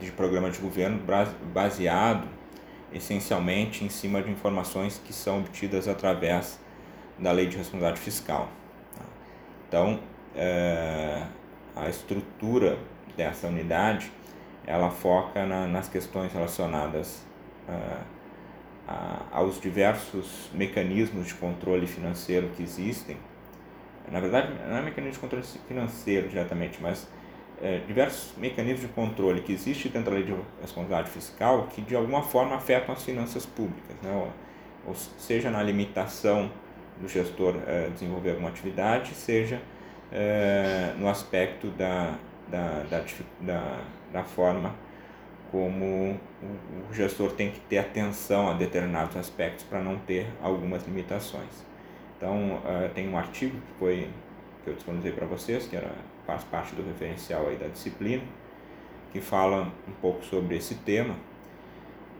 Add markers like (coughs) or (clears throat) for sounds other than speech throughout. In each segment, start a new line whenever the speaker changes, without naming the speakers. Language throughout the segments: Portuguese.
de programa de governo baseado essencialmente em cima de informações que são obtidas através da lei de responsabilidade fiscal. Tá? Então, é, a estrutura dessa unidade ela foca na, nas questões relacionadas é, a, aos diversos mecanismos de controle financeiro que existem. Na verdade, não é mecanismo de controle financeiro diretamente, mas é, diversos mecanismos de controle que existem dentro da lei de responsabilidade fiscal que de alguma forma afetam as finanças públicas, né? ou, seja na limitação do gestor é, desenvolver alguma atividade, seja é, no aspecto da, da, da, da, da forma como o, gestor tem que ter atenção a determinados aspectos para não ter algumas limitações. Então, uh, tem um artigo que foi que eu disponibilizei para vocês, que era, faz parte do referencial aí da disciplina, que fala um pouco sobre esse tema.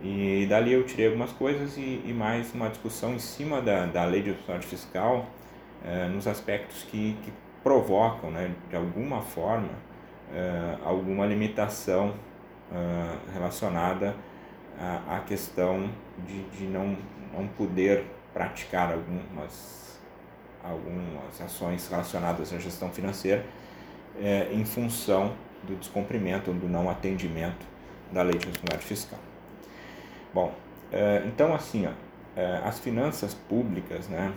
E dali eu tirei algumas coisas e, e mais uma discussão em cima da, da lei de responsabilidade fiscal, eh, nos aspectos que, que provocam, né, de alguma forma, eh, alguma limitação eh, relacionada à, à questão de, de não, não poder praticar algumas algumas ações relacionadas à gestão financeira é, em função do descumprimento ou do não atendimento da lei de responsabilidade fiscal. Bom, é, então assim, ó, é, as finanças públicas, né,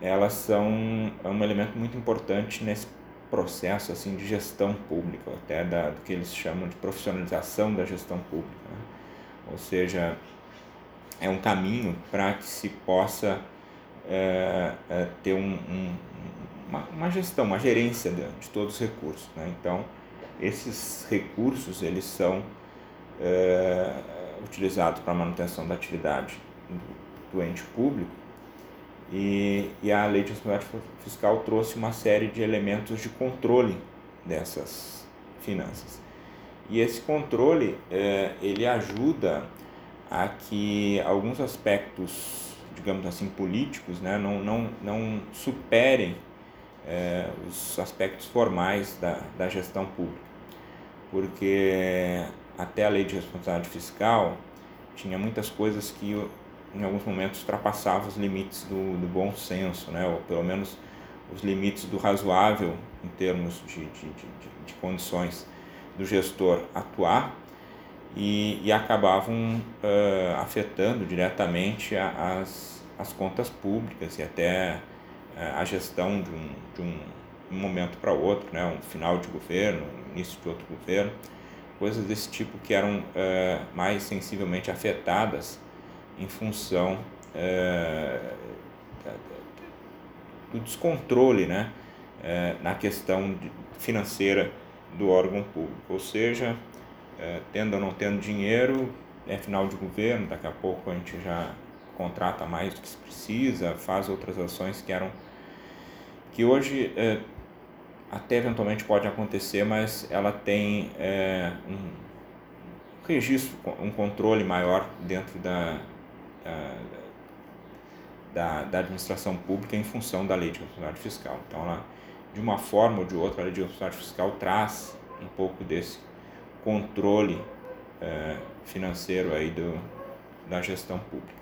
elas são um elemento muito importante nesse processo assim de gestão pública, até da, do que eles chamam de profissionalização da gestão pública. Né? Ou seja, é um caminho para que se possa é, é, ter um, um, uma, uma, gestão, uma gerência de, de todos os recursos. Né? Então, esses recursos eles são é, utilizados para manutenção da atividade do, do ente público e, e, a lei de responsabilidade fiscal trouxe uma série de elementos de controle dessas finanças. E esse controle é, ele ajuda a que alguns aspectos digamos assim, políticos, né, não, não, não superem é, os aspectos formais da, da gestão pública. Porque até a lei de responsabilidade fiscal tinha muitas coisas que em alguns momentos ultrapassavam os limites do, do bom senso, né, ou pelo menos os limites do razoável em termos de, de, de, de condições do gestor atuar e, e acabavam uh, afetando diretamente as, as contas públicas e até a gestão de um, de um, momento para outro, né? um final de governo, início de outro governo, coisas desse tipo que eram uh, mais sensivelmente afetadas em função do descontrole né? na questão financeira do órgão público, ou seja, é, tendo ou não tendo dinheiro, é final de governo, daqui a pouco a gente já contrata mais do que se precisa, faz outras ações que eram que hoje é, até eventualmente pode acontecer, mas ela tem é, um registro, um controle maior dentro da, da, da, administração pública em função da lei de responsabilidade fiscal. Então, ela, de uma forma ou de outra, a lei de responsabilidade fiscal traz um pouco desse controle é, financeiro aí do, da gestão pública.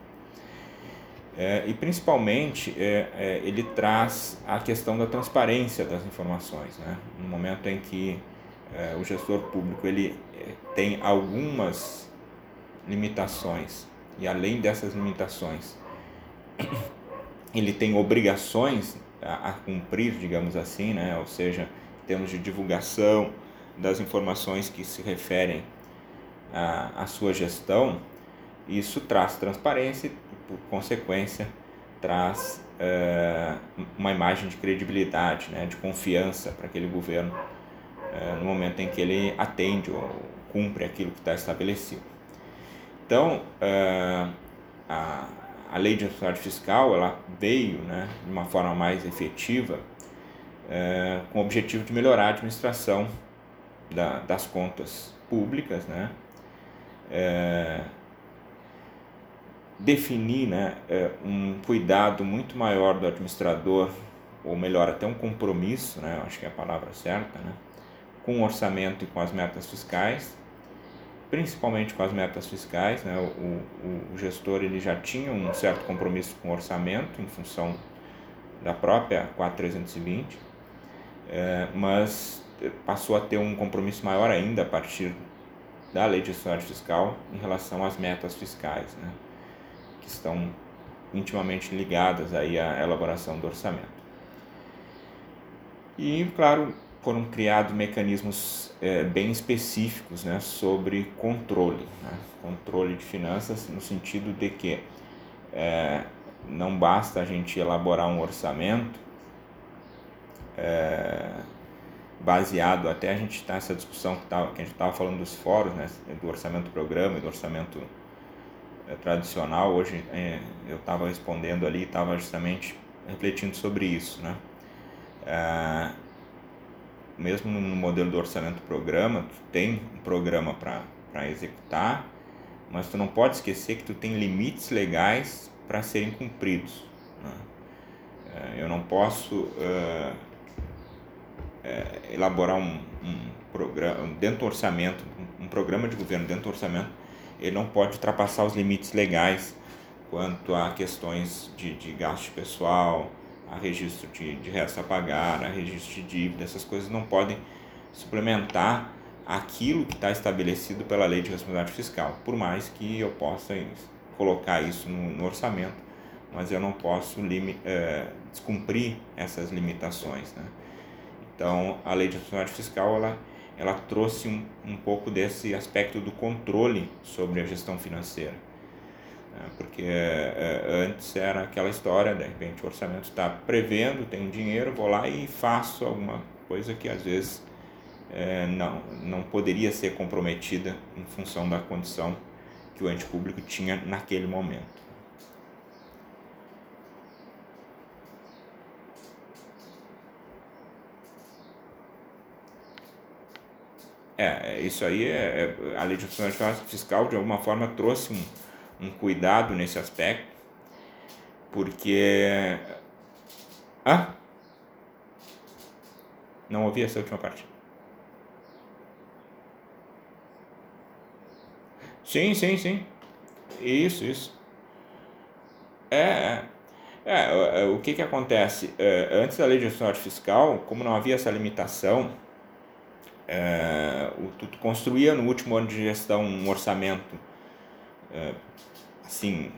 É, e principalmente é, é, ele traz a questão da transparência das informações. Né? No momento em que é, o gestor público ele é, tem algumas limitações e além dessas limitações (coughs) ele tem obrigações a, a cumprir, digamos assim, né? ou seja, em termos de divulgação, das informações que se referem à, sua gestão, isso traz transparência por consequência, traz é, uma imagem de credibilidade, né, de confiança para aquele governo é, no momento em que ele atende ou cumpre aquilo que está estabelecido. Então, é, a, a lei de responsabilidade fiscal ela veio né, de uma forma mais efetiva com o objetivo de melhorar a administração da, das contas públicas, né? Definir né, é, um cuidado muito maior do administrador, ou melhor, até um compromisso, né, acho que é a palavra certa, né, com o orçamento e com as metas fiscais, principalmente com as metas fiscais. Né? O, o, o, gestor ele já tinha um certo compromisso com o orçamento em função da própria 4320, é, mas passou a ter um compromisso maior ainda a partir da lei de responsabilidade fiscal em relação às metas fiscais, né? Estão intimamente ligadas aí à elaboração do orçamento. E, claro, foram criados mecanismos é, bem específicos né, sobre controle, né, controle de finanças, no sentido de que é, não basta a gente elaborar um orçamento é, baseado, até a gente está nessa discussão que, tá, que a gente estava falando dos fóruns, né, do orçamento programa e do orçamento tradicional, hoje é, eu estava respondendo ali, estava justamente refletindo sobre isso, né? É, mesmo no modelo do orçamento programa, tu tem um programa para executar, mas tu não pode esquecer que tu tem limites legais para serem cumpridos. Né? É, eu não posso elaborar um, um, programa dentro do orçamento, um programa de governo dentro do orçamento, ele não pode ultrapassar os limites legais quanto a questões de, de gasto pessoal, a registro de, de resto a pagar, a registro de dívida, essas coisas não podem suplementar aquilo que está estabelecido pela lei de responsabilidade fiscal, por mais que eu possa colocar isso no, no orçamento, mas eu não posso é, descumprir essas limitações. Né? Então, a lei de responsabilidade fiscal ela, ela trouxe um, um pouco desse aspecto do controle sobre a gestão financeira né? porque é, é, antes era aquela história, de repente o orçamento está prevendo, tem dinheiro, vou lá e faço alguma coisa que às vezes é, não, não poderia ser comprometida em função da condição que o ente público tinha naquele momento. É, isso aí é, é a lei de fiscal de alguma forma trouxe um, um cuidado nesse aspecto, porque. Ah? Não ouvi essa última parte. Sim, sim, sim. Isso, isso. É, é. é, é o que que acontece? É, antes da lei de responsabilidade fiscal, como não havia essa limitação, é, tu, construía no último ano de gestão um orçamento é, assim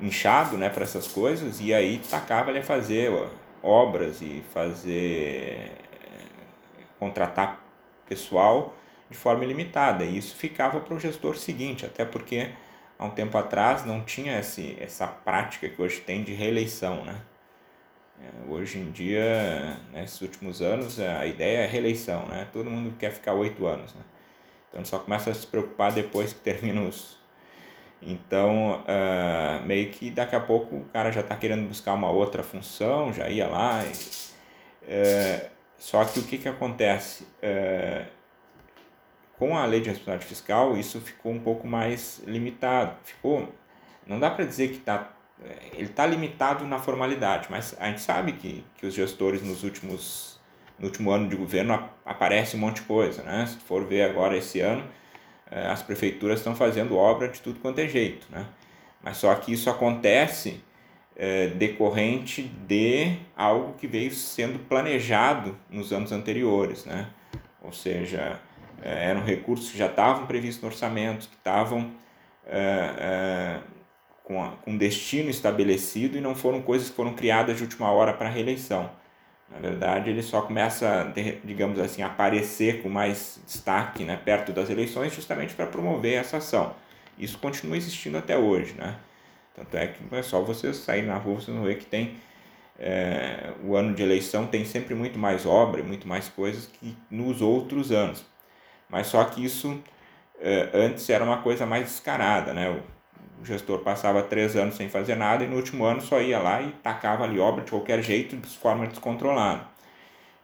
inchado né para essas coisas e aí tacava ele a fazer obras e fazer contratar pessoal de forma ilimitada. E isso ficava para o gestor seguinte até porque há um tempo atrás não tinha esse, essa prática que hoje tem de reeleição né? é, hoje em dia nesses últimos anos a ideia é reeleição né todo mundo quer ficar oito anos né? então só começa a se preocupar depois que termina os então, uh, meio que daqui a pouco o cara já está querendo buscar uma outra função, já ia lá. E, uh, só que o que, que acontece? Uh, com a lei de responsabilidade fiscal, isso ficou um pouco mais limitado. Ficou, não dá para dizer que está ele está limitado na formalidade, mas a gente sabe que, que os gestores nos últimos no último ano de governo aparece um monte de coisa, né? Se for ver agora esse ano, é, as prefeituras estão fazendo obra de tudo quanto é jeito, né? Mas só que isso acontece é, decorrente de algo que veio sendo planejado nos anos anteriores, né? Ou seja, é, eram recursos que já estavam previstos no orçamento, que estavam é, é, com, a, com destino estabelecido e não foram coisas que foram criadas de última hora para a reeleição. Na verdade, ele só começa, digamos assim, a aparecer com mais destaque né, perto das eleições justamente para promover essa ação. Isso continua existindo até hoje. Né? Tanto é que é só você sair na rua, você não vê que tem. É, o ano de eleição tem sempre muito mais obra muito mais coisas que nos outros anos. Mas só que isso é, antes era uma coisa mais descarada. Né? Gestor passava três anos sem fazer nada e no último ano só ia lá e tacava ali obra de qualquer jeito, de forma descontrolada.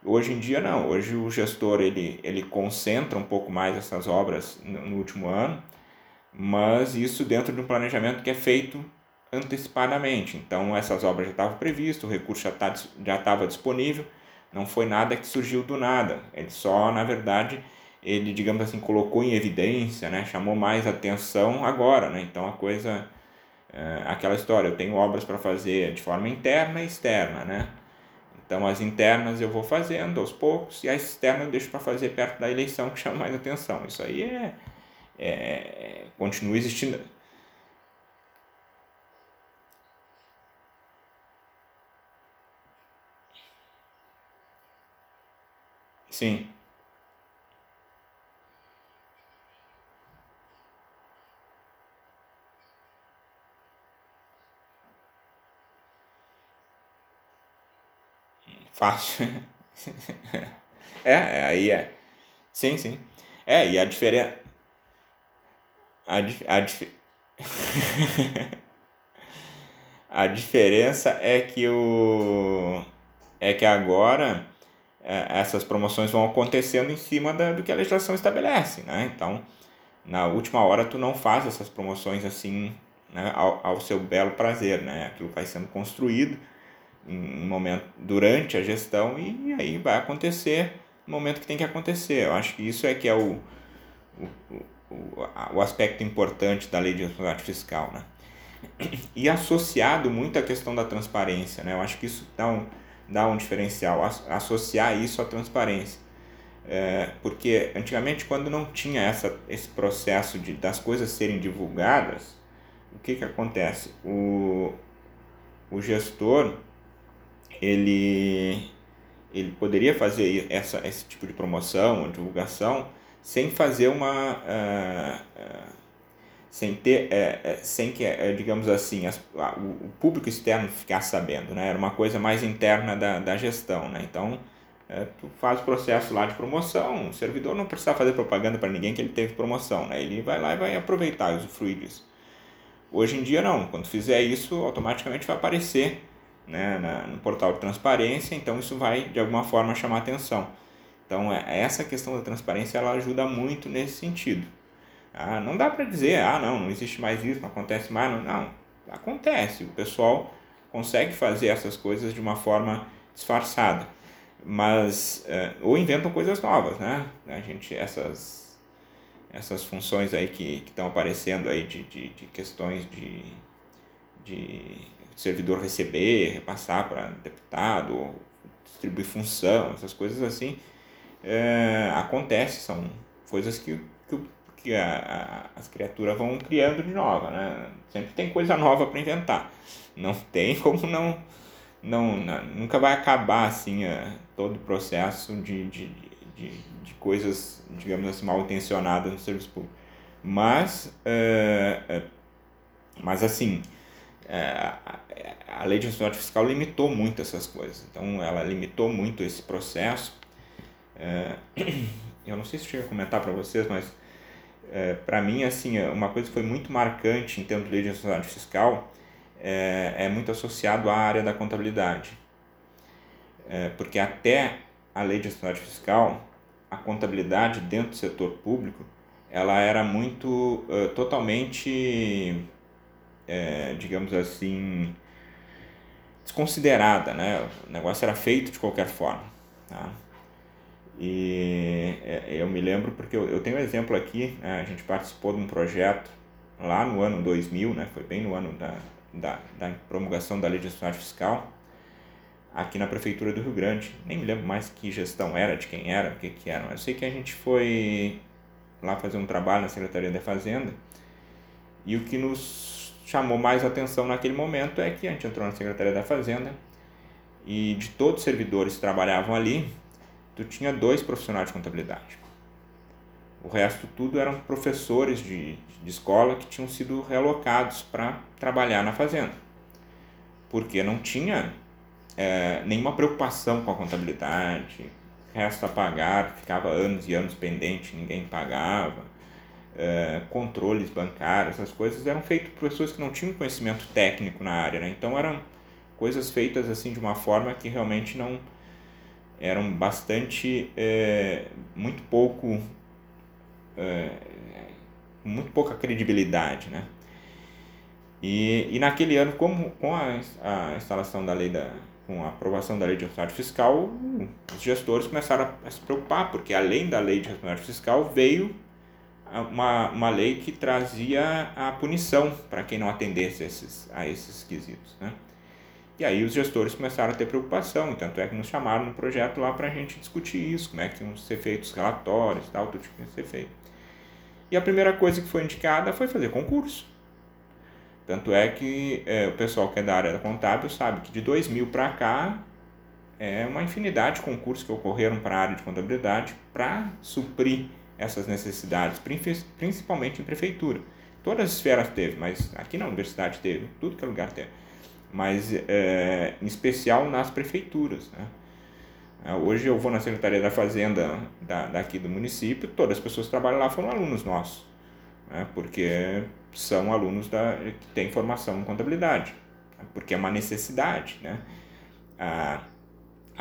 Hoje em dia não, hoje o gestor ele, ele concentra um pouco mais essas obras no, no último ano, mas isso dentro de um planejamento que é feito antecipadamente. Então essas obras já estavam previstas, o recurso já tá, estava disponível, não foi nada que surgiu do nada. Ele só, na verdade, ele, digamos assim, colocou em evidência, né, chamou mais atenção agora, né? Então a coisa, é, aquela história, eu tenho obras para fazer de forma interna e externa, né? Então as internas eu vou fazendo aos poucos e as externas eu deixo para fazer perto da eleição que chama mais atenção. Isso aí é, é continua existindo. Sim. Fácil. (laughs) É, é, aí é. Sim, sim. É, e a diferença. A, dif... a, dif... (laughs) a diferença é que o. É que agora é, essas promoções vão acontecendo em cima da, do que a legislação estabelece, né? Então, na última hora tu não faz essas promoções assim né, ao, ao seu belo prazer, né? Aquilo vai sendo construído um momento durante a gestão e aí vai acontecer no momento que tem que acontecer. Eu acho que isso é que é o, o, o, o aspecto importante da lei de responsabilidade fiscal, né? E associado muito à questão da transparência, né? Eu acho que isso dá um, dá um diferencial, associar isso à transparência. É, porque antigamente quando não tinha essa, esse processo de, das coisas serem divulgadas, o que, que acontece? O, o gestor ele, ele poderia fazer essa, esse tipo de promoção, divulgação, sem fazer uma. Uh, uh, sem ter, uh, sem que, digamos assim, as, o, público externo ficasse sabendo, né? Era uma coisa mais interna da, da gestão, né? Então, tu faz o processo lá de promoção, o servidor não precisa fazer propaganda para ninguém que ele teve promoção, né? Ele vai lá e vai aproveitar usufruir disso. Hoje em dia não, quando fizer isso, automaticamente vai aparecer né, na, no portal de transparência, então isso vai de alguma forma chamar atenção. Então é, essa questão da transparência ela ajuda muito nesse sentido. Ah, não dá para dizer, ah não, não existe mais isso, não acontece mais, não, não, acontece. O pessoal consegue fazer essas coisas de uma forma disfarçada, mas é, ou inventam coisas novas, né? A gente essas essas funções aí que estão aparecendo aí de, de, de questões de, de servidor receber, repassar para deputado, distribuir função, essas coisas assim, é, acontece, são coisas que, que, que a, a, as criaturas vão criando de nova, né? Sempre tem coisa nova para inventar. Não (laughs) tem como não, não, não, nunca vai acabar assim é, todo o processo de, de, de, de coisas, digamos assim, mal intencionadas no serviço público. Mas, é, é, mas assim, a lei de responsabilidade fiscal limitou muito essas coisas. Então, ela limitou muito esse processo. É, (clears throat) eu não sei se cheguei a comentar para vocês, mas é, para mim, assim, uma coisa que foi muito marcante em termos de lei de responsabilidade fiscal é, é muito associado à área da contabilidade. É, porque até a lei de responsabilidade fiscal, a contabilidade dentro do setor público, ela era muito, totalmente é, digamos assim, desconsiderada, né? O negócio era feito de qualquer forma, tá? E é, eu me lembro porque eu, eu tenho um exemplo aqui, né? a gente participou de um projeto lá no ano 2000, né? Foi bem no ano da, da, da promulgação da lei de responsabilidade fiscal, aqui na prefeitura do Rio Grande. Nem me lembro mais que gestão era, de quem era, o que que era, mas eu sei que a gente foi lá fazer um trabalho na Secretaria da Fazenda e o que nos chamou mais atenção naquele momento é que a gente entrou na Secretaria da Fazenda e de todos os servidores que trabalhavam ali, tu tinha dois profissionais de contabilidade. O resto tudo eram professores de, de escola que tinham sido realocados para trabalhar na fazenda. Porque não tinha é, nenhuma preocupação com a contabilidade, resto a pagar, ficava anos e anos pendente, ninguém pagava é, controles bancários, essas coisas eram feitas por pessoas que não tinham conhecimento técnico na área, né? então eram coisas feitas assim de uma forma que realmente não eram bastante é, muito pouco é, muito pouca credibilidade, né? E, e naquele ano, como com a, a instalação da lei da com a aprovação da lei de responsabilidade fiscal, os gestores começaram a, a se preocupar, porque além da lei de responsabilidade fiscal veio uma, uma lei que trazia a punição para quem não atendesse esses, a esses quesitos. Né? E aí os gestores começaram a ter preocupação, tanto é que nos chamaram no projeto lá para a gente discutir isso, como é que iam ser feitos os relatórios, tal, tudo que ia ser feito. E a primeira coisa que foi indicada foi fazer concurso. Tanto é que é, o pessoal que é da área contábil sabe que de 2000 para cá é uma infinidade de concursos que ocorreram para a área de contabilidade para suprir essas necessidades, principalmente em prefeitura. Todas as esferas teve, mas aqui na universidade teve, tudo que é lugar teve. Mas é, em especial nas prefeituras. Né? É, hoje eu vou na Secretaria da Fazenda da, daqui do município, todas as pessoas que trabalham lá foram alunos nossos, né? porque são alunos da, que têm formação em contabilidade, porque é uma necessidade. Né? A,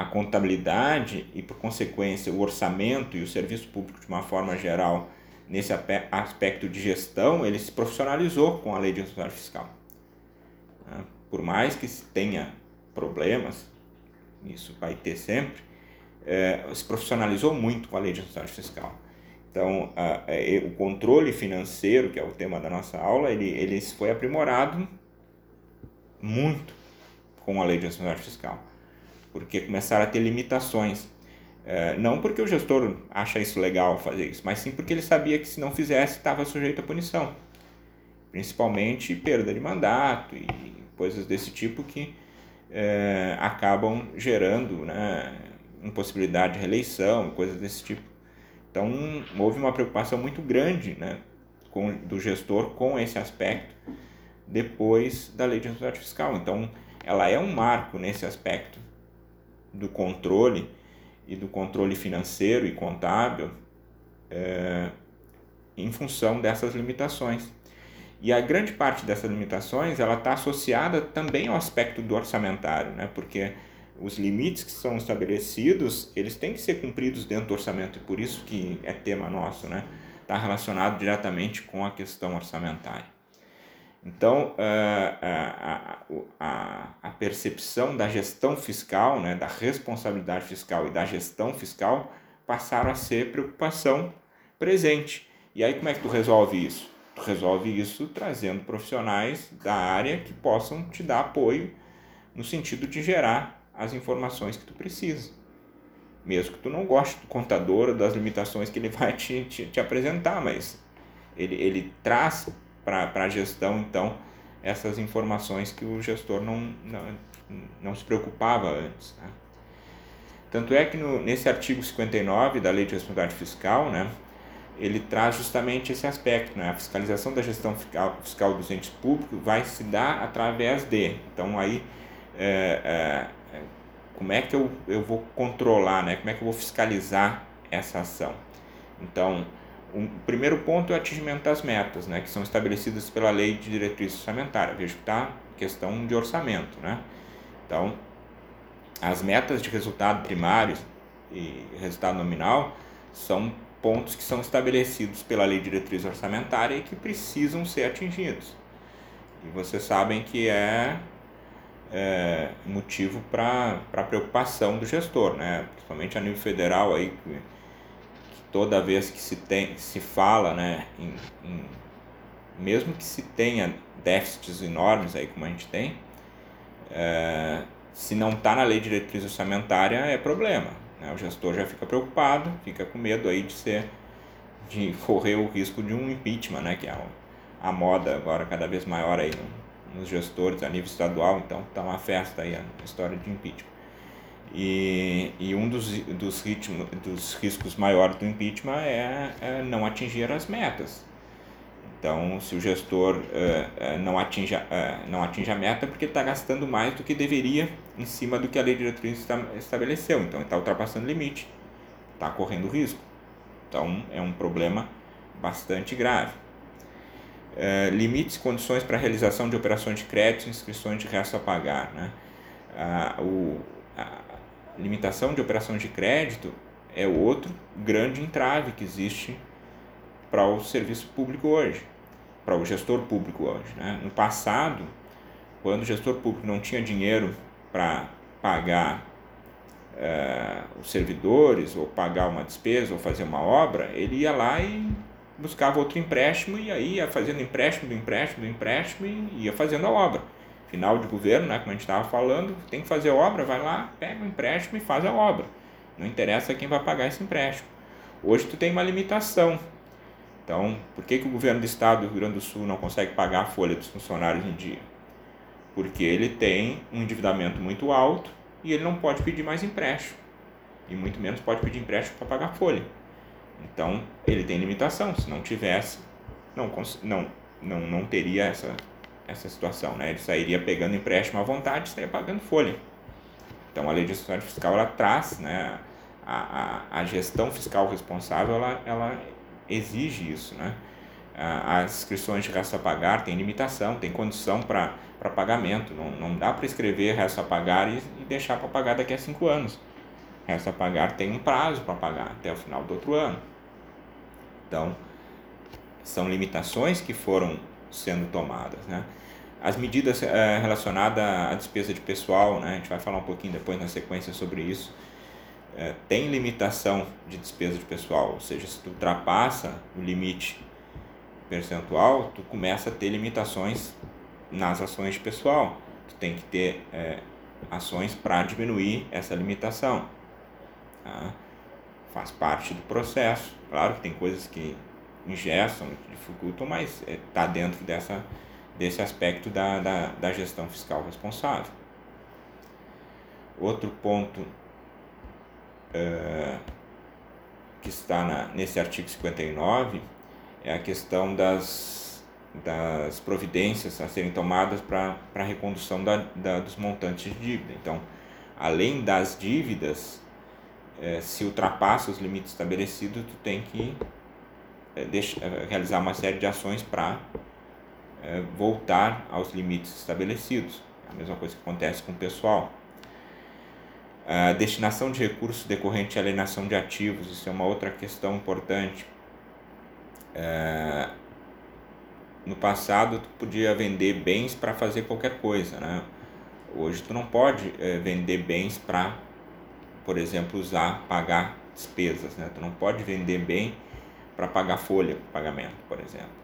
a contabilidade e, por consequência, o orçamento e o serviço público de uma forma geral, nesse aspecto de gestão, ele se profissionalizou com a lei de responsabilidade fiscal. Né? Por mais que tenha problemas, isso vai ter sempre, é, se profissionalizou muito com a lei de responsabilidade fiscal. Então, é, o controle financeiro, que é o tema da nossa aula, ele, ele foi aprimorado muito com a lei de responsabilidade fiscal porque começaram a ter limitações. É, não porque o gestor acha isso legal fazer isso, mas sim porque ele sabia que se não fizesse estava sujeito a punição. Principalmente perda de mandato e coisas desse tipo que é, acabam gerando né, impossibilidade de reeleição, coisas desse tipo. Então houve uma preocupação muito grande né, com, do gestor com esse aspecto depois da lei de responsabilidade fiscal. Então ela é um marco nesse aspecto do controle e do controle financeiro e contábil é, em função dessas limitações. E a grande parte dessas limitações ela está associada também ao aspecto do orçamentário, né? porque os limites que são estabelecidos eles têm que ser cumpridos dentro do orçamento e por isso que é tema nosso, né? Está relacionado diretamente com a questão orçamentária. Então, eh, a, a, a, percepção da gestão fiscal, né, da responsabilidade fiscal e da gestão fiscal passaram a ser preocupação presente. E aí, como é que tu resolve isso? Tu resolve isso trazendo profissionais da área que possam te dar apoio no sentido de gerar as informações que tu precisa. Mesmo que tu não goste do contador ou das limitações que ele (laughs) vai te, te, te apresentar, mas ele, ele traz para a gestão, então, essas informações que o gestor não, não, não se preocupava antes. Né? Tanto é que no, nesse artigo 59 da Lei de Responsabilidade Fiscal, né, ele traz justamente esse aspecto, né? A fiscalização da gestão fiscal, fiscal dos entes públicos vai se dar através de. Então aí, é, é, é, como é que eu, eu vou controlar, né? Como é que eu vou fiscalizar essa ação? Então, o primeiro ponto é o atingimento das metas, né, que são estabelecidas pela lei de diretriz orçamentária. Vejo que está questão de orçamento, né? Então, as metas de resultado primário e resultado nominal são pontos que são estabelecidos pela lei de diretriz orçamentária e que precisam ser atingidos. E vocês sabem que é, é motivo para preocupação do gestor, né? principalmente a nível federal aí, toda vez que se tem se fala né em, em, mesmo que se tenha déficits enormes aí como a gente tem é, se não está na lei de diretriz orçamentária é problema né? o gestor já fica preocupado fica com medo aí de ser de (laughs) correr o risco de um impeachment né que é a, moda agora cada vez maior aí no, nos gestores a nível estadual então está uma festa aí a história de impeachment e, e um dos, dos, ritmo, dos riscos maiores do impeachment é, é não atingir as metas. Então, se o gestor uh, não, atinge, uh, não atinge a meta, é porque está gastando mais do que deveria em cima do que a lei de diretriz estabeleceu. Então, está ultrapassando o limite, está correndo risco. Então, é um problema bastante grave. Uh, limites e condições para realização de operações de crédito e inscrições de resto a pagar. Né? o, limitação de operação de crédito é outro grande entrave que existe para o serviço público hoje, para o gestor público hoje. Né? No passado, quando o gestor público não tinha dinheiro para pagar uh, os servidores, ou pagar uma despesa, ou fazer uma obra, ele ia lá e buscava outro empréstimo e aí ia fazendo empréstimo do empréstimo do empréstimo e ia fazendo a obra. Final de governo, né, como a gente estava falando, tem que fazer obra, vai lá, pega o empréstimo e faz a obra. Não interessa quem vai pagar esse empréstimo. Hoje tu tem uma limitação. Então, por que, que o governo do estado do Rio Grande do Sul não consegue pagar a folha dos funcionários em dia? Porque ele tem um endividamento muito alto e ele não pode pedir mais empréstimo. E muito menos pode pedir empréstimo para pagar a folha. Então, ele tem limitação. Se não tivesse, não, não, não, não teria essa, essa situação. Né? Ele sairia pegando empréstimo à vontade estaria pagando folha. Então, a lei de responsabilidade fiscal ela traz né, a, a, a gestão fiscal responsável, ela, ela exige isso. Né? As inscrições de resto a pagar têm limitação, tem condição para pagamento. Não, não dá para escrever resto a pagar e, e deixar para pagar daqui a cinco anos. Resto a pagar tem um prazo para pagar até o final do outro ano. Então, são limitações que foram sendo tomadas. Né? As medidas é, relacionadas à despesa de pessoal, né? a gente vai falar um pouquinho depois na sequência sobre isso, é, tem limitação de despesa de pessoal, ou seja, se tu ultrapassa o limite percentual, tu começa a ter limitações nas ações de pessoal. Tu tem que ter é, ações para diminuir essa limitação. Tá? Faz parte do processo. Claro que tem coisas que ingessam, dificultam, mas está dentro dessa, desse aspecto da, da, da gestão fiscal responsável. Outro ponto uh, que está na, nesse artigo 59 é a questão das, das providências a serem tomadas para a recondução da, da, dos montantes de dívida. Então, além das dívidas, eh, se ultrapassa os limites estabelecidos, tu tem que eh, deixa, realizar uma série de ações para voltar aos limites estabelecidos. É a mesma coisa que acontece com o pessoal. A destinação de recursos decorrente à alienação de ativos, isso é uma outra questão importante. É, no passado, tu podia vender bens para fazer qualquer coisa, né? Hoje, tu não pode é, vender bens para, por exemplo, usar, pagar despesas, né? Tu não pode vender bem para pagar folha, pagamento, por exemplo.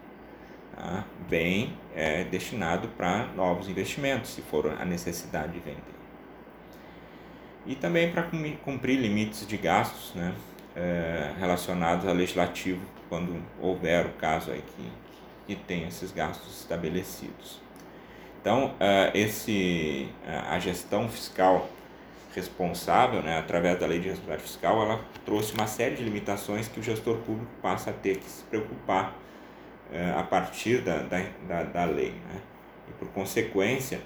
Tá? Bem é destinado para novos investimentos, se for a necessidade de vender e também para cumprir limites de gastos né, é, relacionados ao legislativo, quando houver o caso aí que, que tem esses gastos estabelecidos. Então, uh, esse, uh, a gestão fiscal responsável, né, através da lei de responsabilidade fiscal, ela trouxe uma série de limitações que o gestor público passa a ter que se preocupar uh, a partir da, da, da, da lei. Né? E, por consequência,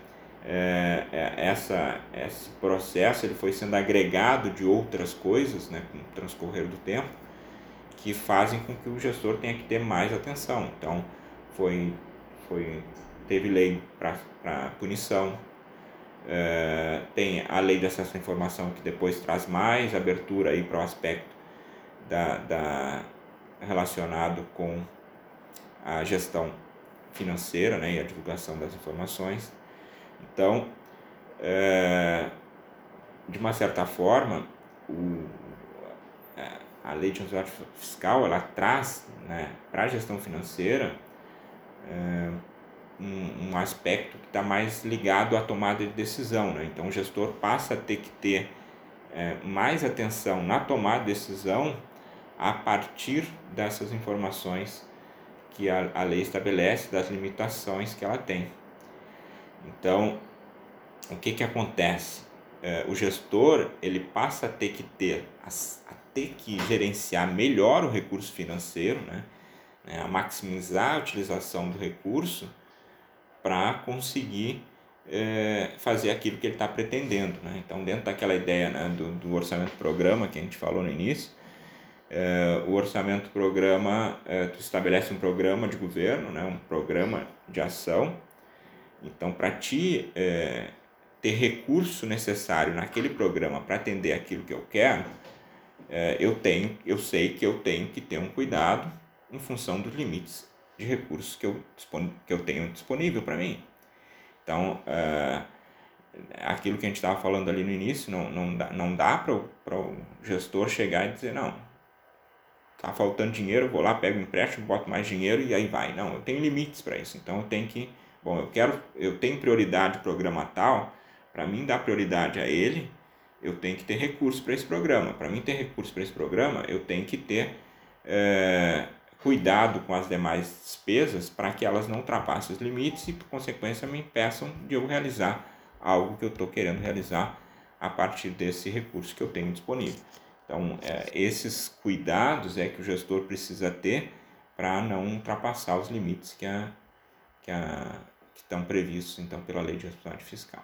é, é, essa, esse processo ele foi sendo agregado de outras coisas né, com o transcorrer do tempo que fazem com que o gestor tenha que ter mais atenção. Então, foi, foi, teve lei para punição, é, tem a lei de acesso à informação que depois traz mais abertura para o aspecto da, da, relacionado com a gestão financeira né, e a divulgação das informações. Então, é, de uma certa forma, o, é, a lei de responsabilidade fiscal ela traz né, para a gestão financeira é, um, um, aspecto que está mais ligado à tomada de decisão. Né? Então, o gestor passa a ter que ter é, mais atenção na tomada de decisão a partir dessas informações que a, a lei estabelece, das limitações que ela tem. Então, o que que acontece? É, o gestor ele passa a ter que ter a, a, ter que gerenciar melhor o recurso financeiro, né? né a maximizar a utilização do recurso para conseguir é, fazer aquilo que ele está pretendendo. Né? Então, dentro daquela ideia né, do, do orçamento programa que a gente falou no início, é, o orçamento programa, é, tu estabelece um programa de governo, né, um programa de ação então, para ti é, ter recurso necessário naquele programa para atender aquilo que eu quero, eu tenho, eu sei que eu tenho que ter um cuidado em função dos limites de recursos que eu, que eu tenho disponível para mim. Então, aquilo que a gente estava falando ali no início, não, não dá, não dá para o gestor chegar e dizer, não, tá faltando dinheiro, vou lá, pego um empréstimo, boto mais dinheiro e aí vai. Não, eu tenho limites para isso, então eu tenho que, bom, eu quero, eu tenho prioridade programa tal, para mim dar prioridade a ele, eu tenho que ter recursos para esse programa. Para mim ter recursos para esse programa, eu tenho que ter é, cuidado com as demais despesas para que elas não ultrapassem os limites e, por consequência, me impeçam de eu realizar algo que eu estou querendo realizar a partir desse recurso que eu tenho disponível. Então, é, esses cuidados é que o gestor precisa ter para não ultrapassar os limites que, a, que, a, que estão previstos então pela lei de responsabilidade fiscal.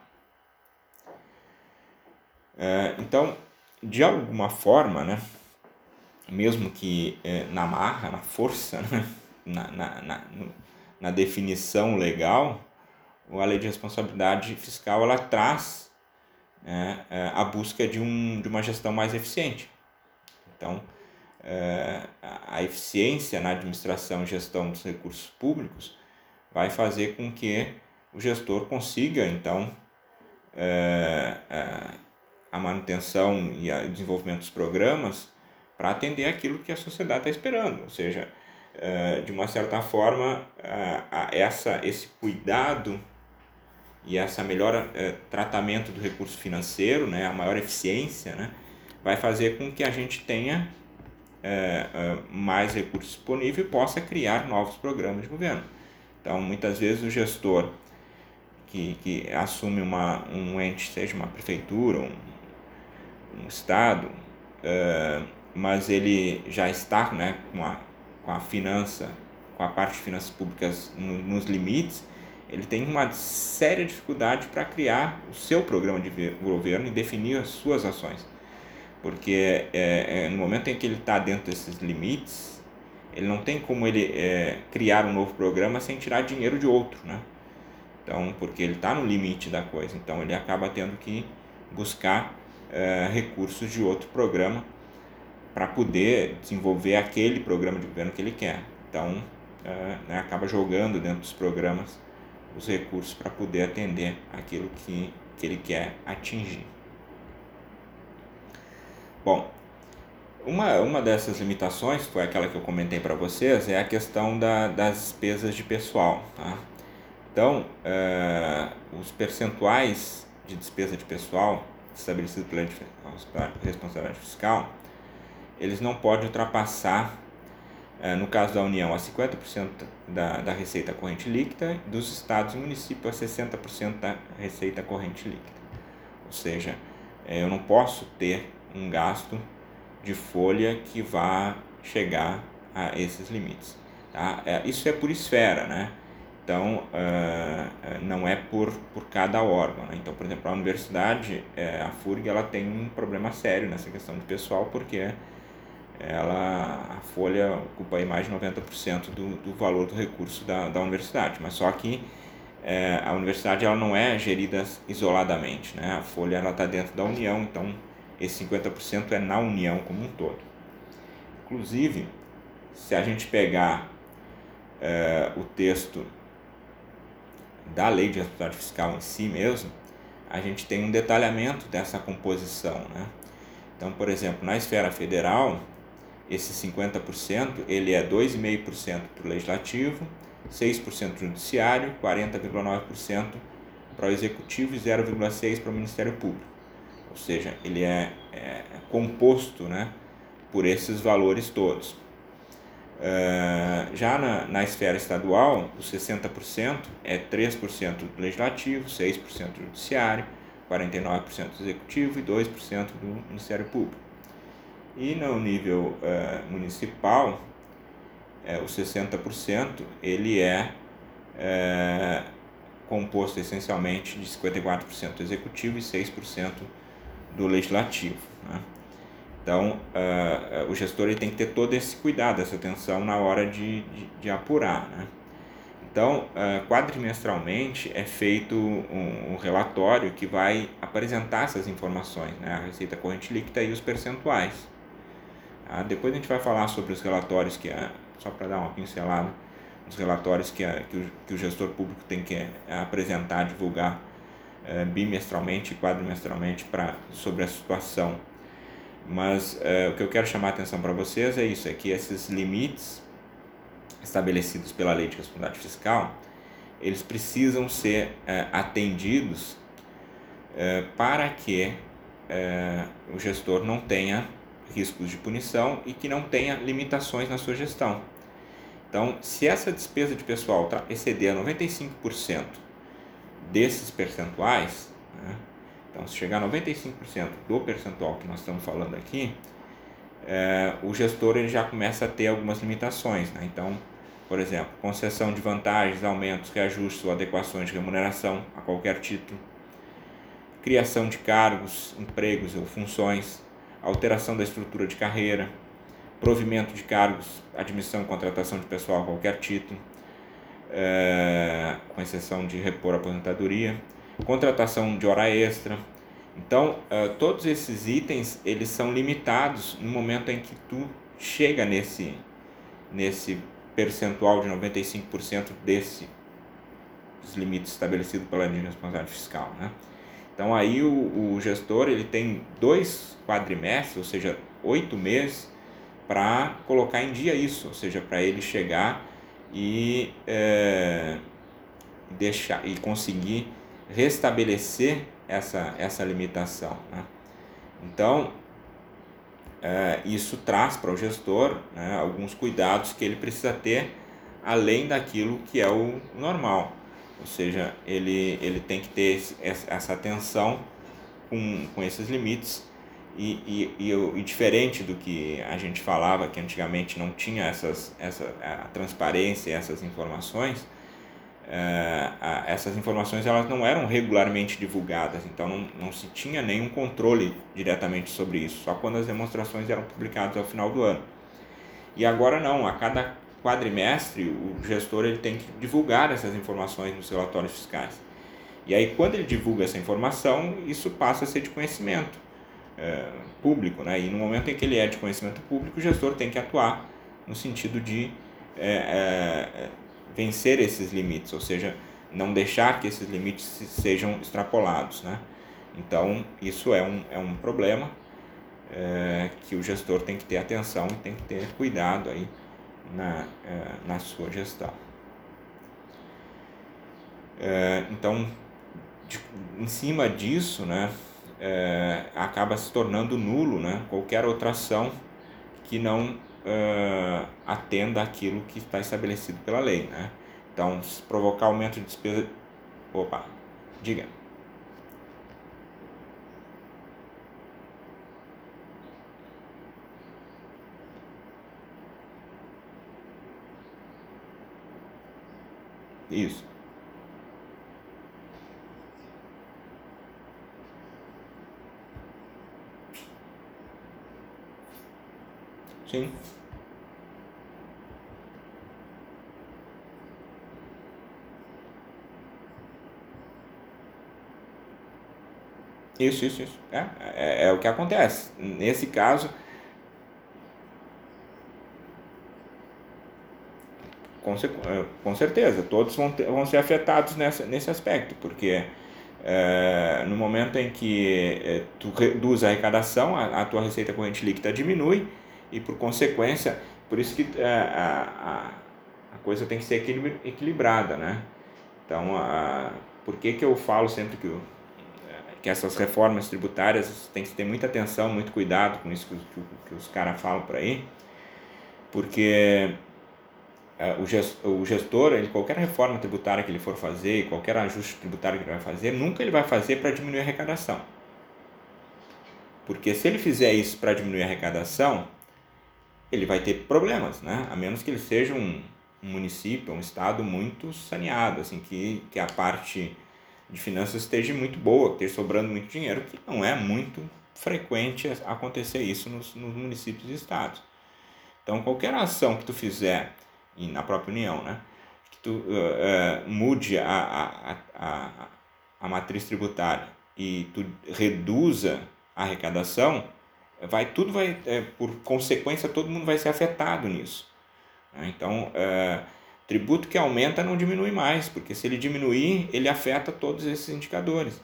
É, então, de alguma forma, né, mesmo que é, na marra, na força, (laughs) né, na, na, na, na definição legal, a lei de responsabilidade fiscal ela traz né, é, a busca de, um, de uma gestão mais eficiente. Então, é, a eficiência na administração e gestão dos recursos públicos vai fazer com que o gestor consiga, então, é, a manutenção e o desenvolvimento dos programas para atender aquilo que a sociedade está esperando, ou seja, de uma certa forma, essa, esse cuidado e essa melhor tratamento do recurso financeiro, né, a maior eficiência, né, vai fazer com que a gente tenha é, é, mais recursos disponíveis e possa criar novos programas de governo. Então, muitas vezes o gestor que, que assume uma, um ente, seja uma prefeitura, um, um estado, é, mas ele já está né, com, a, com a finança, com a parte de finanças públicas no, nos limites, ele tem uma séria dificuldade para criar o seu programa de governo e definir as suas ações porque é, é, no momento em que ele está dentro desses limites, ele não tem como ele é, criar um novo programa sem tirar dinheiro de outro, né? Então, porque ele está no limite da coisa, então ele acaba tendo que buscar é, recursos de outro programa para poder desenvolver aquele programa de governo que ele quer. Então, é, né, acaba jogando dentro dos programas os recursos para poder atender aquilo que, que ele quer atingir. Bom, uma, uma dessas limitações, foi aquela que eu comentei para vocês, é a questão da, das despesas de pessoal. Tá? Então, uh, os percentuais de despesa de pessoal estabelecidos pela responsabilidade fiscal, eles não podem ultrapassar, uh, no caso da União, a 50% da, da receita corrente líquida, dos estados e municípios a 60% da receita corrente líquida. Ou seja, eh, eu não posso ter um gasto de folha que vá chegar a esses limites. Tá? É, isso é por esfera, né? Então, uh, não é por, por cada órgão. Né? Então, por exemplo, a universidade, é, a FURG, ela tem um problema sério nessa questão de pessoal, porque ela, a folha ocupa aí mais de 90% do, do valor do recurso da, da universidade. Mas só que a universidade ela não é gerida isoladamente. Né? A folha está dentro da União, então esse 50% é na União como um todo. Inclusive, se a gente pegar é, o texto da lei de responsabilidade fiscal em si mesmo, a gente tem um detalhamento dessa composição. Né? Então, por exemplo, na esfera federal, esse 50% ele é 2,5% para o legislativo, 6% para o judiciário, 40,9% para o executivo e 0,6% para o Ministério Público ou seja, ele é, é composto né, por esses valores todos. Uh, já na, na esfera estadual, os 60% é 3% do legislativo, 6% do judiciário, 49% do executivo e 2% do Ministério Público. E no nível uh, municipal, uh, o 60% ele é composto essencialmente de 54% do executivo e 6% do legislativo. Né? Então, uh, o gestor tem que ter todo esse cuidado, essa atenção na hora de, de, de apurar. Né? Então, uh, quadrimestralmente é feito um, um, relatório que vai apresentar essas informações, né? a receita corrente líquida e os percentuais. Depois a gente vai falar sobre os relatórios, que é, só para dar uma pincelada, os relatórios que, que, o, que o gestor público tem que apresentar, divulgar é, bimestralmente quadrimestralmente pra, sobre a situação. Mas é, o que eu quero chamar a atenção para vocês é isso, é que esses limites estabelecidos pela lei de responsabilidade fiscal, eles precisam ser é, atendidos é, para que é, o gestor não tenha riscos de punição e que não tenha limitações na sua gestão. Então, se essa despesa de pessoal exceder 95% desses percentuais, né, então se chegar a 95% do percentual que nós estamos falando aqui, é, o gestor ele já começa a ter algumas limitações. Né? Então, por exemplo, concessão de vantagens, aumentos, reajustes ou adequações de remuneração a qualquer título, criação de cargos, empregos ou funções, alteração da estrutura de carreira, provimento de cargos, admissão e contratação de pessoal a qualquer título, é, com exceção de repor a aposentadoria, contratação de hora extra. Então, é, todos esses itens, eles são limitados no momento em que tu chega nesse, nesse percentual de 95% desse dos limites estabelecidos pela lei de responsabilidade fiscal, né? Então aí o, o gestor ele tem dois quadrimestres, ou seja, oito meses para colocar em dia isso, ou seja, para ele chegar e é, deixar e conseguir restabelecer essa, essa limitação. Né? Então, é, isso traz para o gestor né, alguns cuidados que ele precisa ter além daquilo que é o normal. Ou seja, ele, ele tem que ter essa atenção com, com esses limites e, e, e, e, diferente do que a gente falava, que antigamente não tinha essas, essa, a transparência, essas informações, é, a, essas informações elas não eram regularmente divulgadas, então não, não se tinha nenhum controle diretamente sobre isso, só quando as demonstrações eram publicadas ao final do ano. E agora não, a cada quadrimestre o gestor ele tem que divulgar essas informações nos relatórios fiscais. E aí quando ele divulga essa informação, isso passa a ser de conhecimento é, público, né? E no momento em que ele é de conhecimento público, o gestor tem que atuar no sentido de é, é, vencer esses limites, ou seja, não deixar que esses limites sejam extrapolados, né? Então isso é um, é um problema é, que o gestor tem que ter atenção e tem que ter cuidado aí na, é, na sua gestão. É, então, de, em cima disso, né, é, acaba se tornando nulo né, qualquer outra ação que não é, atenda aquilo que está estabelecido pela lei. Né? Então, se provocar aumento de despesa. Opa, diga. Isso. Sim. Isso, isso, isso. É, é, é o que acontece. Nesse caso, com, é, com certeza, todos vão, ter, vão ser afetados nessa, nesse aspecto, porque é, no momento em que é, tu reduz a arrecadação, a, a tua receita corrente líquida diminui, e por consequência, por isso que é, a, a, a coisa tem que ser equilibrada, né? Então, a, por que, que eu falo sempre que, que essas reformas tributárias tem que ter muita atenção, muito cuidado com isso que, que, que os caras falam por aí? Porque é, o gestor, ele, qualquer reforma tributária que ele for fazer, qualquer ajuste tributário que ele vai fazer, nunca ele vai fazer para diminuir a arrecadação. Porque se ele fizer isso para diminuir a arrecadação, ele vai ter problemas, né? A menos que ele seja um, município, um estado muito saneado, assim, que, que a parte de finanças esteja muito boa, esteja sobrando muito dinheiro, que não é muito frequente acontecer isso nos, nos municípios e estados. Então, qualquer ação que tu fizer, e na própria União, né? Que tu uh, uh, mude a, a, a, a matriz tributária e tu reduza a arrecadação, vai tudo vai é, por consequência todo mundo vai ser afetado nisso né? então é, tributo que aumenta não diminui mais porque se ele diminuir ele afeta todos esses indicadores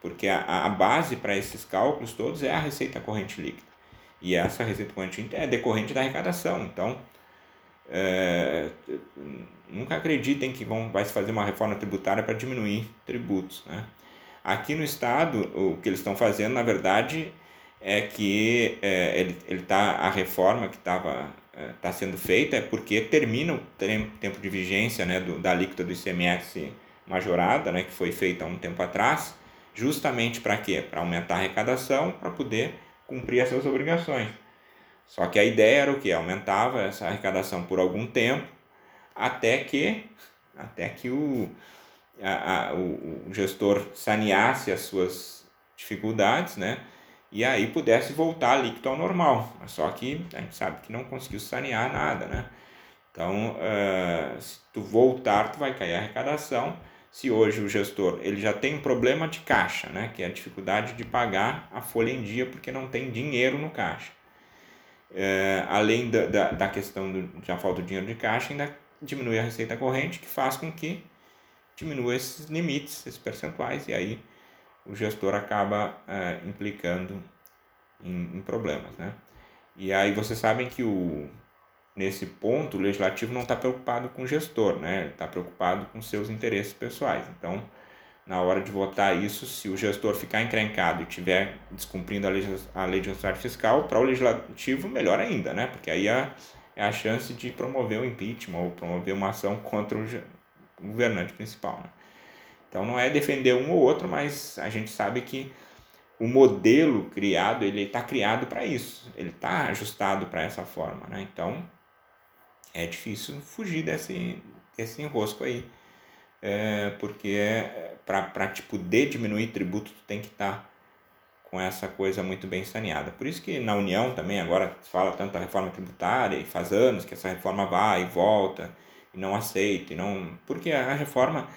porque a, a base para esses cálculos todos é a receita corrente líquida. E essa receita corrente é decorrente da arrecadação. Então, é, nunca acreditem que vão, vai se fazer uma reforma tributária para diminuir tributos. Né? Aqui no Estado, o que eles estão fazendo, na verdade, é que é, ele, ele tá, a reforma que estava é, tá sendo feita é porque termina o tempo de vigência né, do, da alíquota do ICMS majorada, né, que foi feita há um tempo atrás, justamente para quê? Para aumentar a arrecadação, para poder cumprir as suas obrigações. Só que a ideia era o que? Aumentava essa arrecadação por algum tempo, até que, até que o, a, a, o, o gestor saneasse as suas dificuldades, né? E aí pudesse voltar líquido ao normal. Só que a gente sabe que não conseguiu sanear nada, né? Então, uh, se tu voltar, tu vai cair a arrecadação. Se hoje o gestor ele já tem um problema de caixa, né? Que é a dificuldade de pagar a folha em dia porque não tem dinheiro no caixa é, além da, da, da questão do, já falta o dinheiro de caixa, ainda diminui a receita corrente, que faz com que diminua esses limites, esses percentuais, e aí o gestor acaba é, implicando em, em, problemas. Né? E aí vocês sabem que o, nesse ponto o legislativo não está preocupado com o gestor, né? está preocupado com seus interesses pessoais. Então, na hora de votar isso, se o gestor ficar encrencado e estiver descumprindo a a lei de responsabilidade fiscal, para o legislativo, melhor ainda, né? Porque aí é, é a chance de promover o impeachment ou promover uma ação contra o governante principal. Né? Então não é defender um ou outro, mas a gente sabe que o modelo criado ele está criado para isso, ele está ajustado para essa forma, né? Então é difícil fugir desse, desse enrosco aí é, porque é, para tipo, de diminuir tributo, tu tem que estar tá com essa coisa muito bem saneada. Por isso que na União também agora fala tanto da reforma tributária e faz anos que essa reforma vai e volta e não aceita, e não, porque a reforma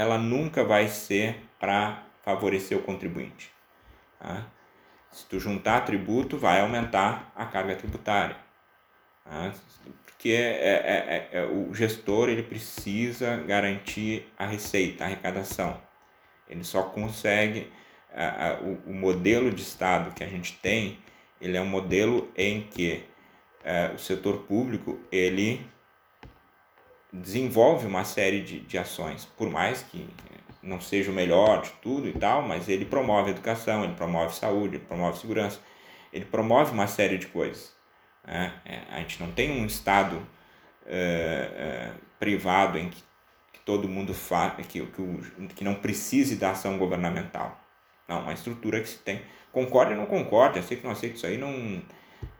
ela nunca vai ser para favorecer o contribuinte. Tá? Se tu juntar tributo, vai aumentar a carga tributária. Tá? que é, é, é, é, o gestor ele precisa garantir a receita, a arrecadação. Ele só consegue a, a, o, o, modelo de estado que a gente tem, ele é um modelo em que é, o setor público ele desenvolve uma série de, de ações, por mais que não seja o melhor de tudo e tal, mas ele promove educação, ele promove saúde, ele promove segurança, ele promove uma série de coisas. Né? É, a gente não tem um Estado é, é, privado em que, que todo mundo faz, que, que, que não precise da ação governamental. Não, uma estrutura que se tem. Concorda ou não concorda, sei que não aceito isso aí, não.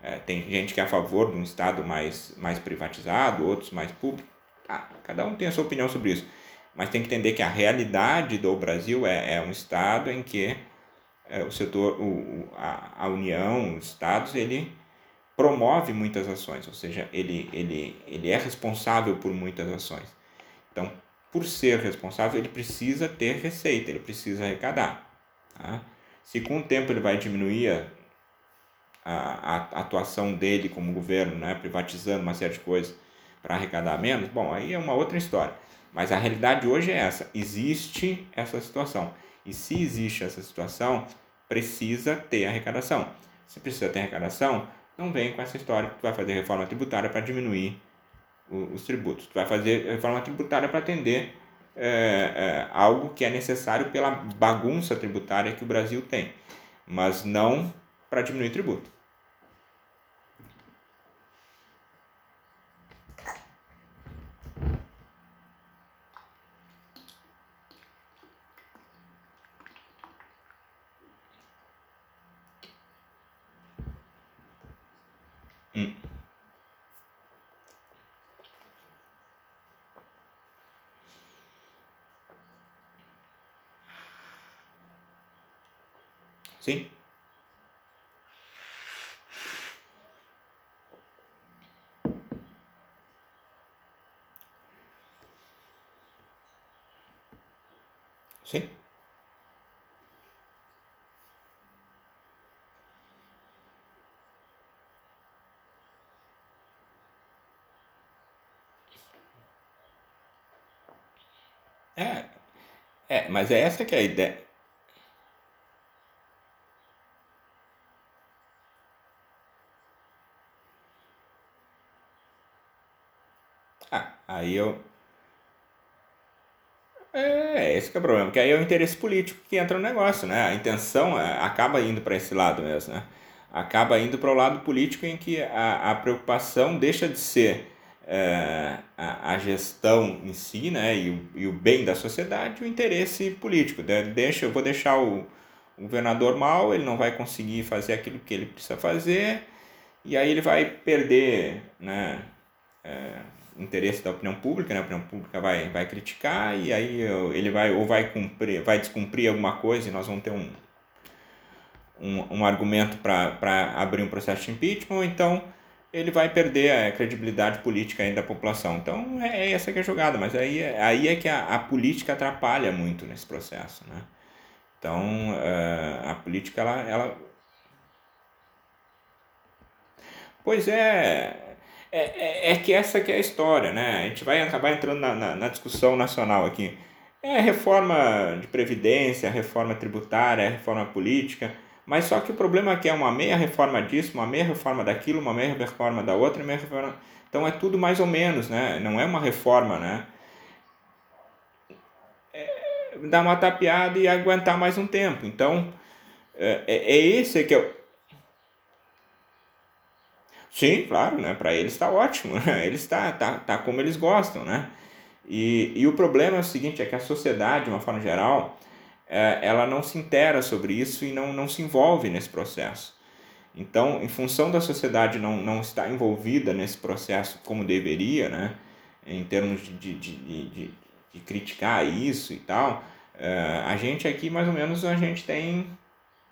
É, tem gente que é a favor de um Estado mais, mais privatizado, outros mais público. Ah, cada um tem a sua opinião sobre isso. Mas tem que entender que a realidade do Brasil é, é um Estado em que é, o setor, o, a, a União, os Estados, ele promove muitas ações, ou seja, ele, ele, ele é responsável por muitas ações. Então, por ser responsável, ele precisa ter receita, ele precisa arrecadar. Tá? Se com o tempo ele vai diminuir a, a, a atuação dele como governo, né, privatizando uma série de coisas para arrecadar menos, bom, aí é uma outra história. Mas a realidade hoje é essa: existe essa situação. E se existe essa situação, precisa ter arrecadação. Se precisa ter arrecadação, não vem com essa história que tu vai fazer reforma tributária para diminuir os tributos. Tu vai fazer reforma tributária para atender é, é, algo que é necessário pela bagunça tributária que o Brasil tem, mas não para diminuir tributo. É, mas é essa que é a ideia. Ah, aí eu. É, é, esse que é o problema, porque aí é o interesse político que entra no negócio, né? A intenção é, acaba indo para esse lado mesmo, né? Acaba indo para o lado político em que a, a preocupação deixa de ser é, a, a, gestão em si, né? E o, e o bem da sociedade, o interesse político. Deixa, eu vou deixar o, o governador mal, ele não vai conseguir fazer aquilo que ele precisa fazer, e aí ele vai perder, né? É, interesse da opinião pública, né? A opinião pública vai, vai criticar e aí ele vai ou vai cumprir, vai descumprir alguma coisa e nós vamos ter um, um, um argumento para abrir um processo de impeachment, ou então ele vai perder a credibilidade política ainda da população. Então é, é essa que é a jogada, mas aí, aí é que a, a política atrapalha muito nesse processo, né? Então uh, a política ela, ela Pois é, é, é, é, que essa que é a história, né? A gente vai acabar entrando na, na, na discussão nacional aqui. É reforma de previdência, reforma tributária, reforma política, mas só que o problema é que é uma meia reforma disso, uma meia reforma daquilo, uma meia reforma da outra, meia reforma... Então é tudo mais ou menos, né? Não é uma reforma, né? É, dar uma tapeada e aguentar mais um tempo. Então, é, é, é esse que é Sim, claro, né? Para eles está ótimo, né? (laughs) Eles está tá, tá como eles gostam, né? E, e o problema é o seguinte, é que a sociedade, de uma forma geral, ela não se intera sobre isso e não, não se envolve nesse processo. Então, em função da sociedade não, não estar envolvida nesse processo como deveria, né? Em termos de, de, de, de, de criticar isso e tal, é, a gente aqui, mais ou menos, a gente tem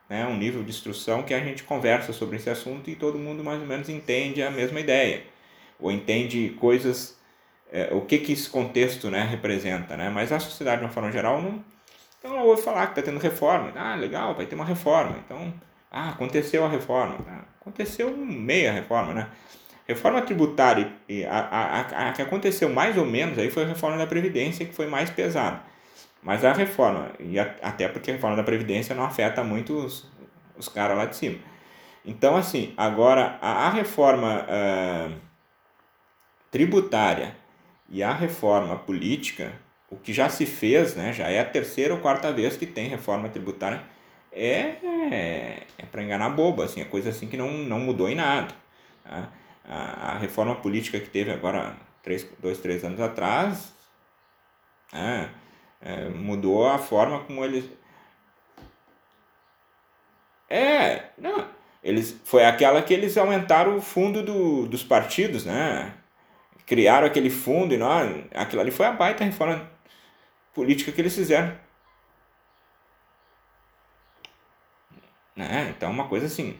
né, um nível de instrução que a gente conversa sobre esse assunto e todo mundo mais ou menos entende a mesma ideia, ou entende coisas, é, o que, que esse contexto né, representa. Né? Mas a sociedade, de uma forma geral, não, então ela ouve falar que está tendo reforma. Ah, legal, vai ter uma reforma. Então, ah, aconteceu a reforma. Ah, aconteceu meia reforma, né? Reforma tributária, a, a, a, a que aconteceu mais ou menos aí foi a reforma da Previdência, que foi mais pesada. Mas a reforma, e a, até porque a reforma da Previdência não afeta muito os, os caras lá de cima. Então, assim, agora a, a reforma uh, tributária e a reforma política, o que já se fez, né, já é a terceira ou quarta vez que tem reforma tributária, é, é, para enganar boba, assim, é coisa assim que não, não mudou em nada. Tá? A, a reforma política que teve agora, três, dois, três anos atrás, é, é, mudou a forma como eles. É, não. Eles, foi aquela que eles aumentaram o fundo do, dos partidos, né? Criaram aquele fundo e não, aquilo ali foi a baita reforma política que eles fizeram. Né? Então, uma coisa assim.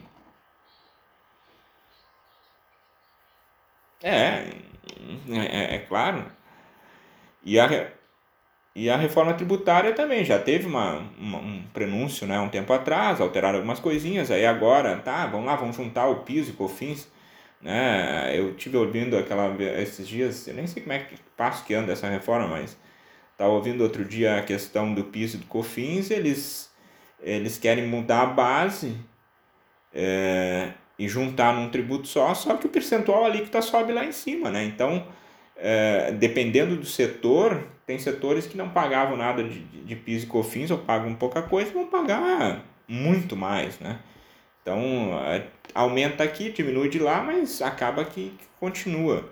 É, é, é claro. E a, e a reforma tributária também já teve uma, uma, um prenúncio né, um tempo atrás, alteraram algumas coisinhas, aí agora, tá, vamos lá, vamos juntar o PIS e COFINS. Né? Eu tive ouvindo aquela, esses dias, eu nem sei como é que passo que anda essa reforma, mas estava ouvindo outro dia a questão do PIS e do COFINS, eles, eles querem mudar a base é, e juntar num tributo só, só que o percentual ali que está sobe lá em cima, né? Então, é, dependendo do setor, tem setores que não pagavam nada de, de, PIS e COFINS ou pagam pouca coisa vão pagar muito mais, né? Então, é, aumenta aqui, diminui de lá, mas acaba que continua.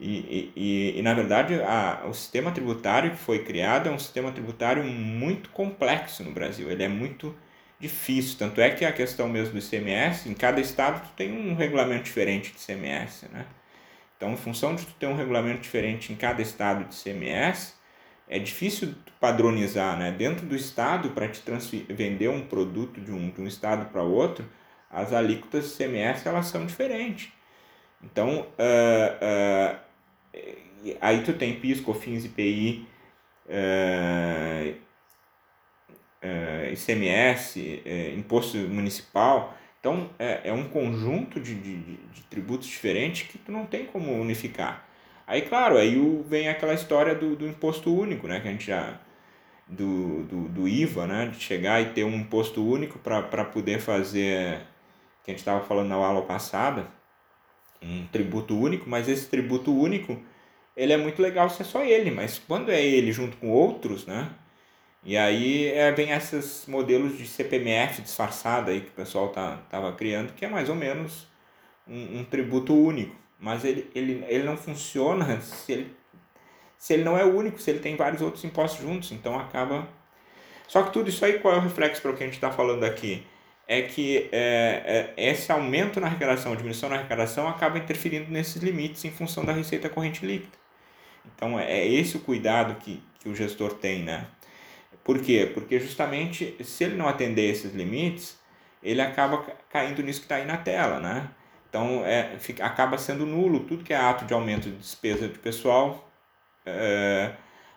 E, e, e, na verdade, a, o sistema tributário que foi criado é um sistema tributário muito complexo no Brasil. Ele é muito difícil. Tanto é que a questão mesmo do ICMS, em cada estado tem um regulamento diferente de ICMS, né? Então, em função de tu ter um regulamento diferente em cada estado de CMS, é difícil padronizar, né? Dentro do estado, para te vender um produto de um, de um estado para outro, as alíquotas de CMS elas são diferentes. Então, uh, aí tu tem PIS, COFINS, IPI, uh, uh, ICMS, uh, imposto municipal, então, é, é um conjunto de, de, de, tributos diferentes que tu não tem como unificar. Aí, claro, aí vem aquela história do, do imposto único, né? Que a gente já... Do, do, do IVA, né? De chegar e ter um imposto único para poder fazer... Que a gente estava falando na aula passada. Um tributo único, mas esse tributo único ele é muito legal se é só ele, mas quando é ele junto com outros, né? E aí é, vem esses modelos de CPMF disfarçada aí que o pessoal tá, tava criando, que é mais ou menos um, um tributo único. Mas ele, ele, ele não funciona (laughs) se ele, se ele não é único, se ele tem vários outros impostos juntos. Então acaba. Só que tudo isso aí, qual é o reflexo para o que a gente está falando aqui? É que é, é, esse aumento na arrecadação, diminuição na arrecadação, acaba interferindo nesses limites em função da receita corrente líquida. Então é, é esse o cuidado que, que o gestor tem, né? Por quê? Porque justamente se ele não atender esses limites, ele acaba caindo nisso que está aí na tela, né? Então é, fica, acaba sendo nulo tudo que é ato de aumento de despesa de pessoal, é,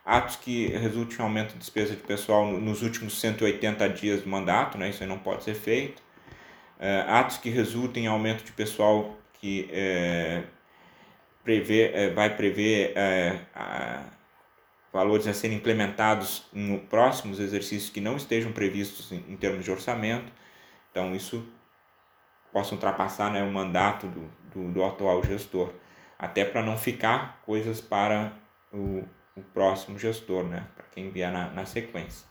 atos que resultem em aumento de despesa de pessoal nos últimos 180 dias do mandato, né? isso aí não pode ser feito, é, atos que resultem em aumento de pessoal que é, prevê, é, vai prever é, a, valores a serem implementados no próximos exercícios que não estejam previstos em, em termos de orçamento. Então, isso possa ultrapassar né, o mandato do, do, do atual gestor, até para não ficar coisas para o, o próximo gestor, né, para quem vier na, na sequência.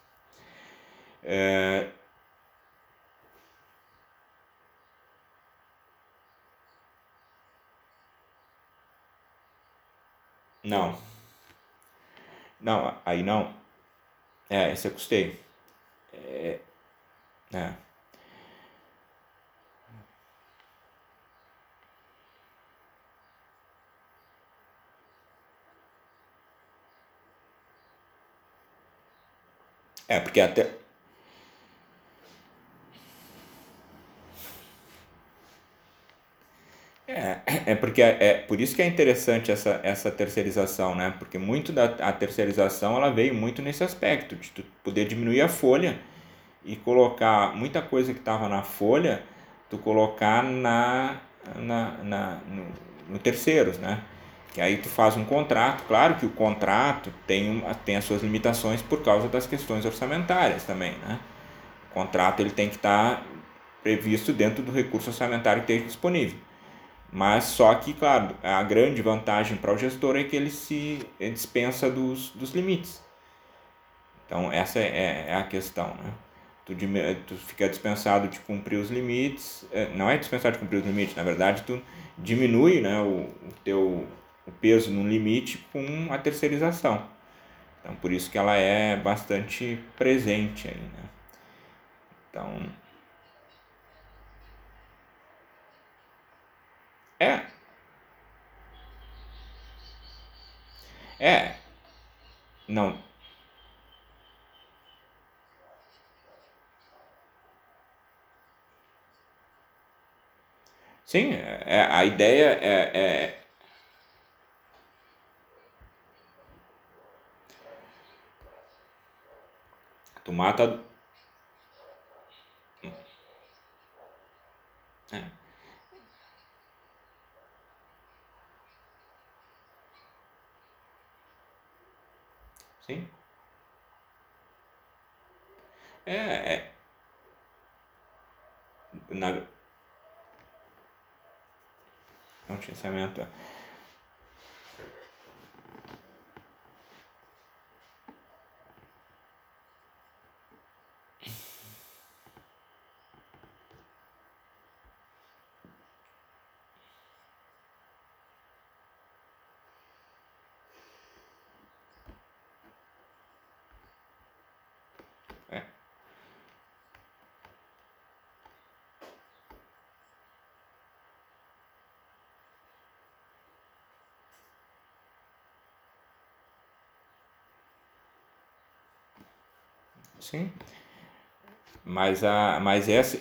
É, Não. Não, aí não. É, esse eu custei. É. é. É, porque até. É, é porque é, é por isso que é interessante essa, essa terceirização, né? Porque muito da a terceirização ela veio muito nesse aspecto, de tu poder diminuir a folha e colocar muita coisa que estava na folha, tu colocar na, na, na no, no terceiros, né? Que aí tu faz um contrato, claro que o contrato tem, tem as suas limitações por causa das questões orçamentárias também, né? O contrato ele tem que estar previsto dentro do recurso orçamentário que esteja disponível. Mas só que, claro, a grande vantagem para o gestor é que ele se dispensa dos, dos limites. Então, essa é, é a questão. Né? Tu, tu fica dispensado de cumprir os limites, é, não é dispensado de cumprir os limites, na verdade, tu diminui né, o, o teu o peso no limite com a terceirização. Então, por isso que ela é bastante presente aí, né? Então, É. É. Não. Sim, é, a ideia é, é tu mata é. Sim. É, é. Na, notíciamento. Sim. Mas, a, mas essa.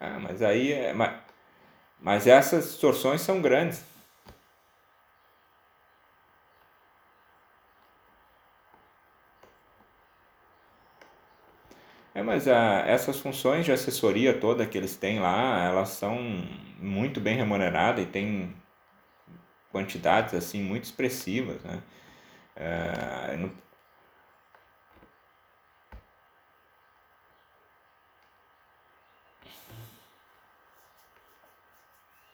Ah, mas aí. É, mas, mas essas distorções são grandes. É, mas a, essas funções de assessoria toda que eles têm lá, elas são muito bem remuneradas e têm quantidades assim muito expressivas, né? É, no...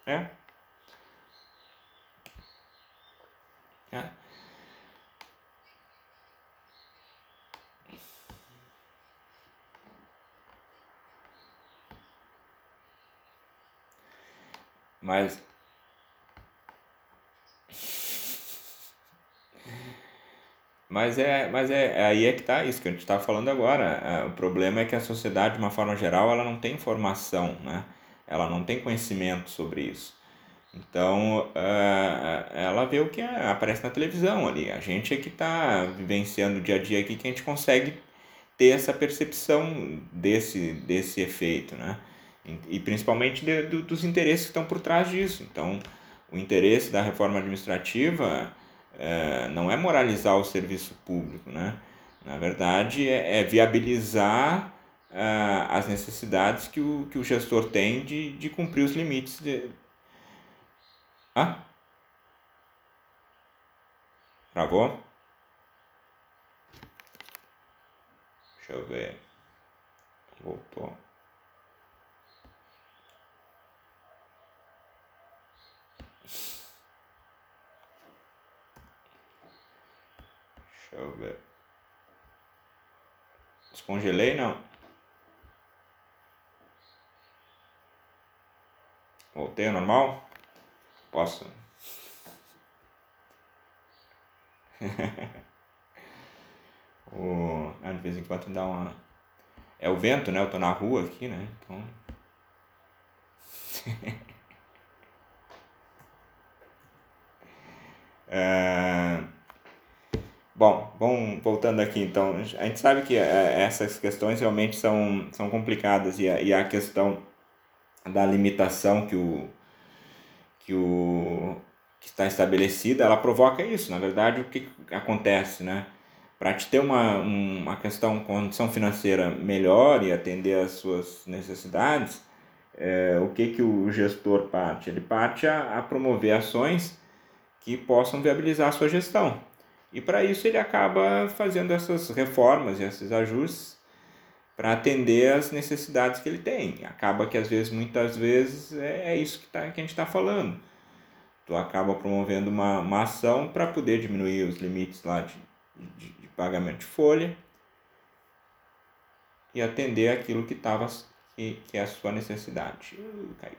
é. Mas Mas é, mas é, é aí é que tá isso que a gente está falando agora. É, o problema é que a sociedade, de uma forma geral, ela não tem informação, né? Ela não tem conhecimento sobre isso. Então, é, ela vê o que aparece na televisão ali. A gente é que está vivenciando o dia a dia aqui que a gente consegue ter essa percepção desse, desse efeito, né? E, principalmente de, do, dos interesses que estão por trás disso. Então, o interesse da reforma administrativa é, não é moralizar o serviço público, né? Na verdade, é, é viabilizar é, as necessidades que o, que o gestor tem de, de cumprir os limites. De... Ah? Travou? Deixa eu ver. Voltou. Deixa eu ver. Descongelei não? Voltei ao normal? Posso? (laughs) o... Ah, de vez em quando dá uma. É o vento, né? Eu tô na rua aqui, né? Então. (laughs) é... Bom, bom, voltando aqui então, a gente sabe que é, essas questões realmente são, são complicadas e a, e a questão da limitação que o que o que está estabelecida, ela provoca isso. Na verdade, o que acontece, né? Para te ter uma, uma questão, condição financeira melhor e atender às suas necessidades, é, o que, que o gestor parte? Ele parte a, a promover ações que possam viabilizar a sua gestão. E para isso ele acaba fazendo essas reformas e esses ajustes para atender às necessidades que ele tem. Acaba que às vezes, muitas vezes, é, é isso que, tá, que a gente está falando. Tu acaba promovendo uma, uma ação para poder diminuir os limites lá de, de, de pagamento de folha e atender aquilo que, tava, que, que é a sua necessidade. Uh, caiu.